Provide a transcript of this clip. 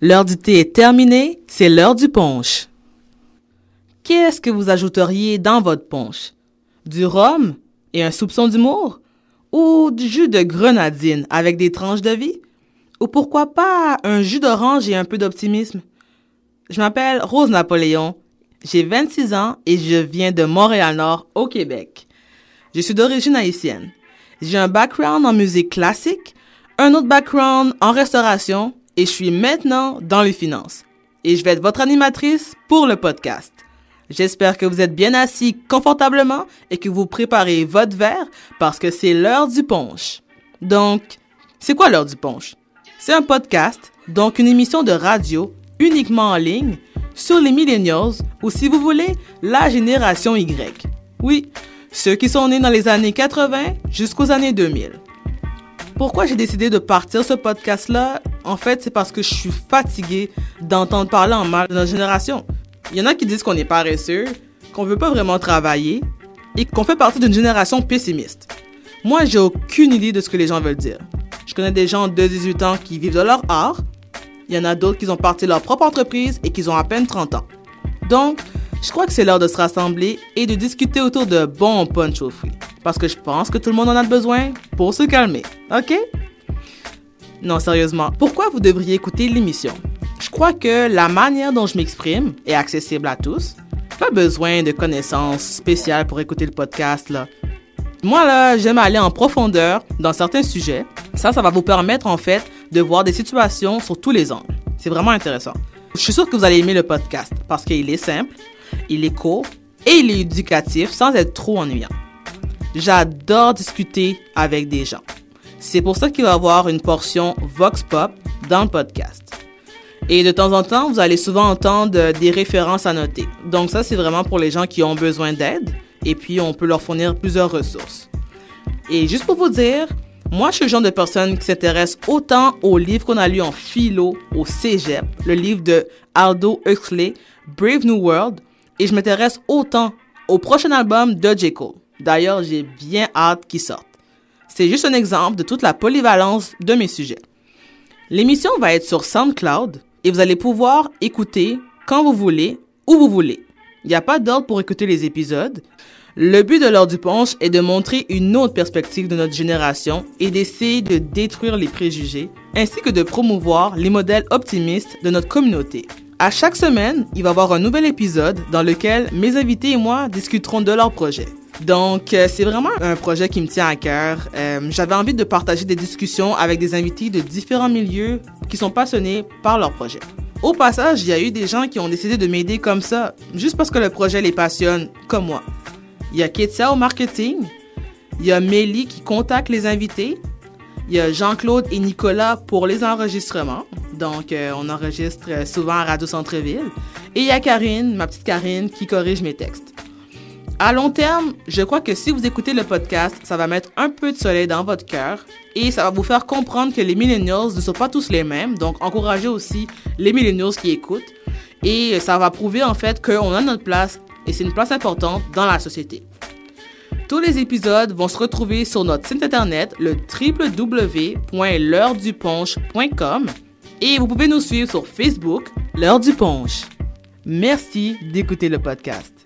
L'heure du thé est terminée, c'est l'heure du punch. Qu'est-ce que vous ajouteriez dans votre punch? Du rhum et un soupçon d'humour? Ou du jus de grenadine avec des tranches de vie? Ou pourquoi pas un jus d'orange et un peu d'optimisme? Je m'appelle Rose Napoléon, j'ai 26 ans et je viens de Montréal-Nord au Québec. Je suis d'origine haïtienne. J'ai un background en musique classique, un autre background en restauration et je suis maintenant dans les finances. Et je vais être votre animatrice pour le podcast. J'espère que vous êtes bien assis confortablement et que vous préparez votre verre parce que c'est l'heure du punch. Donc, c'est quoi l'heure du punch? C'est un podcast, donc une émission de radio uniquement en ligne sur les millennials ou si vous voulez, la génération Y. Oui, ceux qui sont nés dans les années 80 jusqu'aux années 2000. Pourquoi j'ai décidé de partir ce podcast-là En fait, c'est parce que je suis fatigué d'entendre parler en mal de notre génération. Il y en a qui disent qu'on est paresseux, qu'on veut pas vraiment travailler et qu'on fait partie d'une génération pessimiste. Moi, j'ai aucune idée de ce que les gens veulent dire. Je connais des gens de 18 ans qui vivent de leur art. Il y en a d'autres qui ont parti leur propre entreprise et qui ont à peine 30 ans. Donc, je crois que c'est l'heure de se rassembler et de discuter autour de bons punch au fruits. Parce que je pense que tout le monde en a besoin pour se calmer. OK? Non, sérieusement, pourquoi vous devriez écouter l'émission? Je crois que la manière dont je m'exprime est accessible à tous. Pas besoin de connaissances spéciales pour écouter le podcast, là. Moi, là, j'aime aller en profondeur dans certains sujets. Ça, ça va vous permettre, en fait, de voir des situations sur tous les angles. C'est vraiment intéressant. Je suis sûr que vous allez aimer le podcast parce qu'il est simple, il est court et il est éducatif sans être trop ennuyant. J'adore discuter avec des gens. C'est pour ça qu'il va y avoir une portion Vox Pop dans le podcast. Et de temps en temps, vous allez souvent entendre des références à noter. Donc ça, c'est vraiment pour les gens qui ont besoin d'aide. Et puis, on peut leur fournir plusieurs ressources. Et juste pour vous dire, moi, je suis le genre de personne qui s'intéresse autant aux livres qu'on a lus en philo au cégep, le livre de Aldo Huxley, Brave New World, et je m'intéresse autant au prochain album de J. Cole. D'ailleurs, j'ai bien hâte qu'il sorte. C'est juste un exemple de toute la polyvalence de mes sujets. L'émission va être sur SoundCloud et vous allez pouvoir écouter quand vous voulez, où vous voulez. Il n'y a pas d'ordre pour écouter les épisodes. Le but de l'heure du punch est de montrer une autre perspective de notre génération et d'essayer de détruire les préjugés, ainsi que de promouvoir les modèles optimistes de notre communauté. À chaque semaine, il va y avoir un nouvel épisode dans lequel mes invités et moi discuterons de leur projet. Donc, euh, c'est vraiment un projet qui me tient à cœur. Euh, J'avais envie de partager des discussions avec des invités de différents milieux qui sont passionnés par leur projet. Au passage, il y a eu des gens qui ont décidé de m'aider comme ça, juste parce que le projet les passionne, comme moi. Il y a Ketsia au marketing, il y a Mélie qui contacte les invités, il y a Jean-Claude et Nicolas pour les enregistrements. Donc, euh, on enregistre souvent à Radio Centre-Ville. Et il y a Karine, ma petite Karine, qui corrige mes textes. À long terme, je crois que si vous écoutez le podcast, ça va mettre un peu de soleil dans votre cœur et ça va vous faire comprendre que les millennials ne sont pas tous les mêmes. Donc, encouragez aussi les millennials qui écoutent et ça va prouver en fait qu'on a notre place et c'est une place importante dans la société. Tous les épisodes vont se retrouver sur notre site internet, le www.l'heureduponche.com et vous pouvez nous suivre sur Facebook, l'heure du punch. Merci d'écouter le podcast.